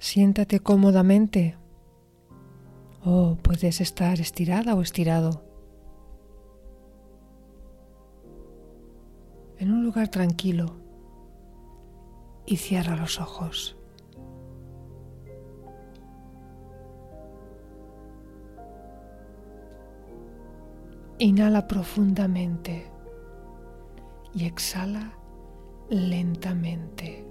Siéntate cómodamente o puedes estar estirada o estirado. En un lugar tranquilo y cierra los ojos. Inhala profundamente y exhala lentamente.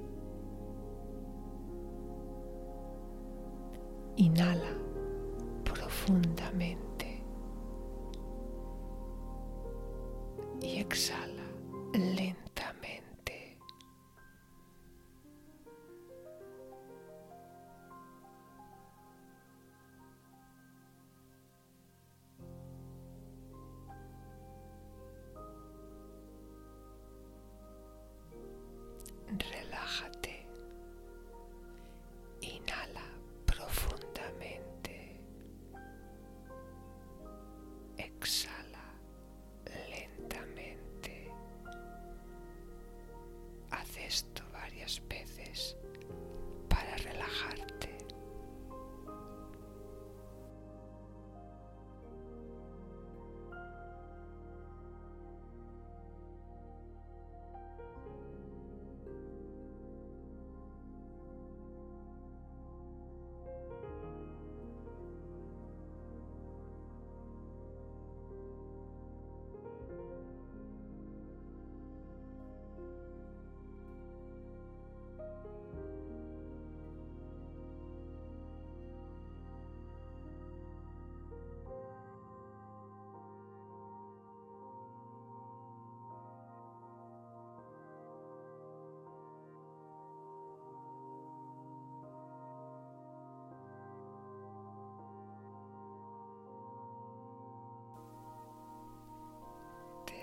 Inhala profundamente y exhala lentamente.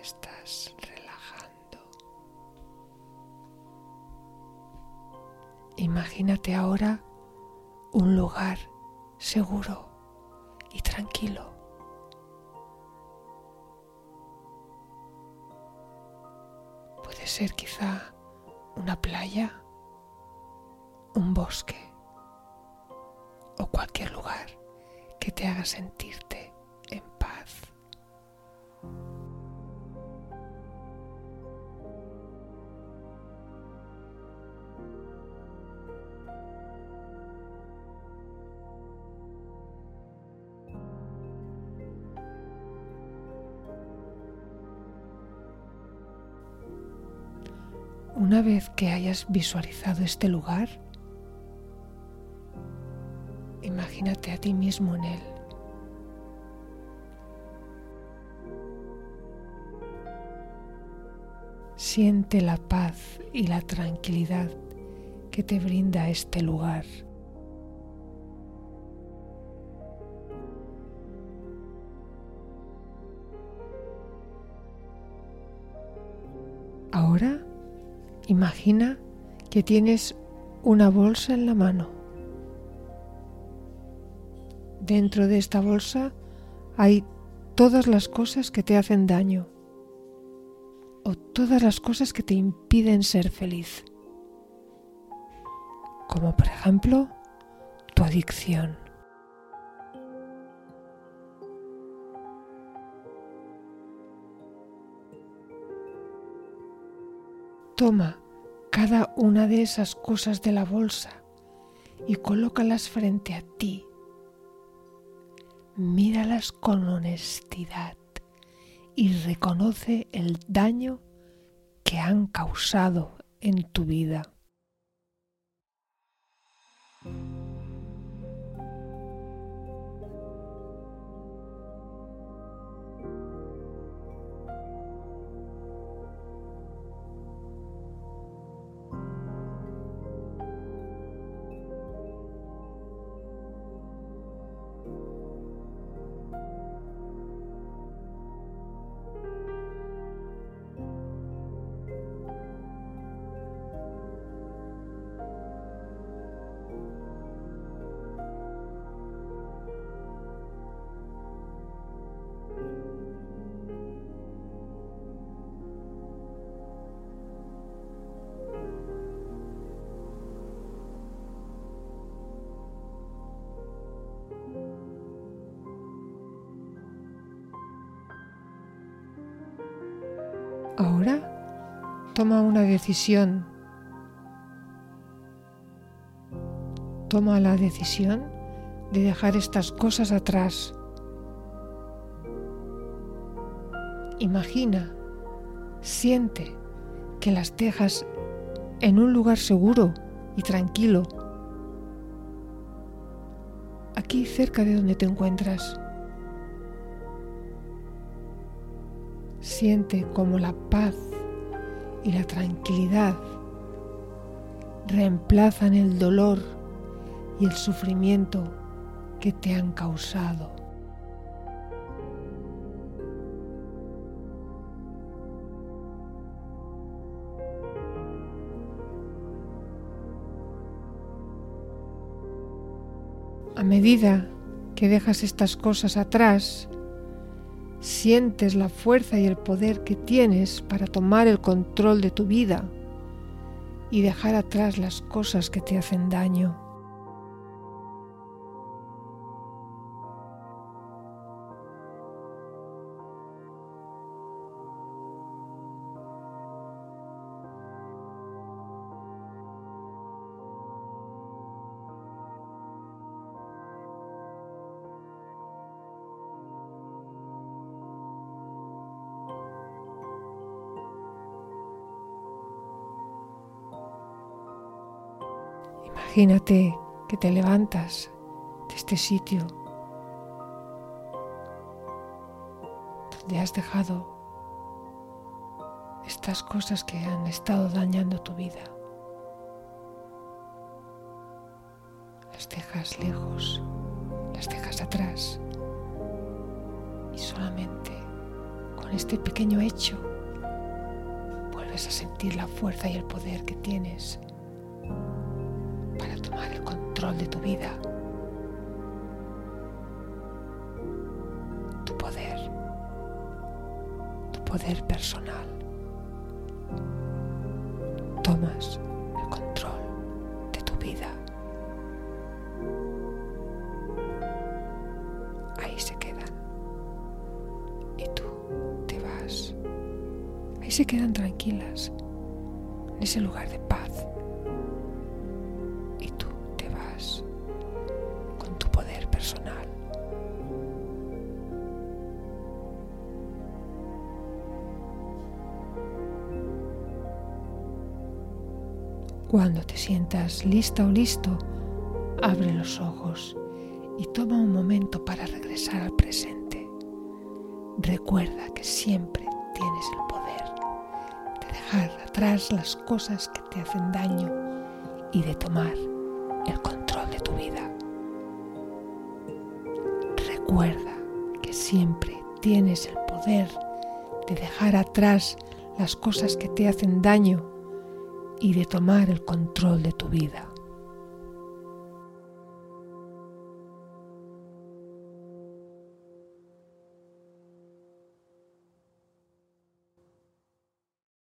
Estás relajando. Imagínate ahora un lugar seguro y tranquilo. Puede ser quizá una playa, un bosque o cualquier lugar que te haga sentirte Una vez que hayas visualizado este lugar, imagínate a ti mismo en él. Siente la paz y la tranquilidad que te brinda este lugar. Ahora imagina que tienes una bolsa en la mano. Dentro de esta bolsa hay todas las cosas que te hacen daño o todas las cosas que te impiden ser feliz. Como por ejemplo tu adicción. Toma cada una de esas cosas de la bolsa y colócalas frente a ti. Míralas con honestidad y reconoce el daño que han causado en tu vida. Ahora toma una decisión. Toma la decisión de dejar estas cosas atrás. Imagina, siente que las dejas en un lugar seguro y tranquilo, aquí cerca de donde te encuentras. Siente como la paz y la tranquilidad reemplazan el dolor y el sufrimiento que te han causado. A medida que dejas estas cosas atrás, sientes la fuerza y el poder que tienes para tomar el control de tu vida y dejar atrás las cosas que te hacen daño. Imagínate que te levantas de este sitio donde has dejado estas cosas que han estado dañando tu vida. Las dejas lejos, las dejas atrás y solamente con este pequeño hecho vuelves a sentir la fuerza y el poder que tienes de tu vida, tu poder, tu poder personal. Tomas el control de tu vida. Ahí se quedan. Y tú te vas. Ahí se quedan tranquilas, en ese lugar de paz Cuando te sientas lista o listo, abre los ojos y toma un momento para regresar al presente. Recuerda que siempre tienes el poder de dejar atrás las cosas que te hacen daño y de tomar el control de tu vida. Recuerda que siempre tienes el poder de dejar atrás las cosas que te hacen daño y de tomar el control de tu vida.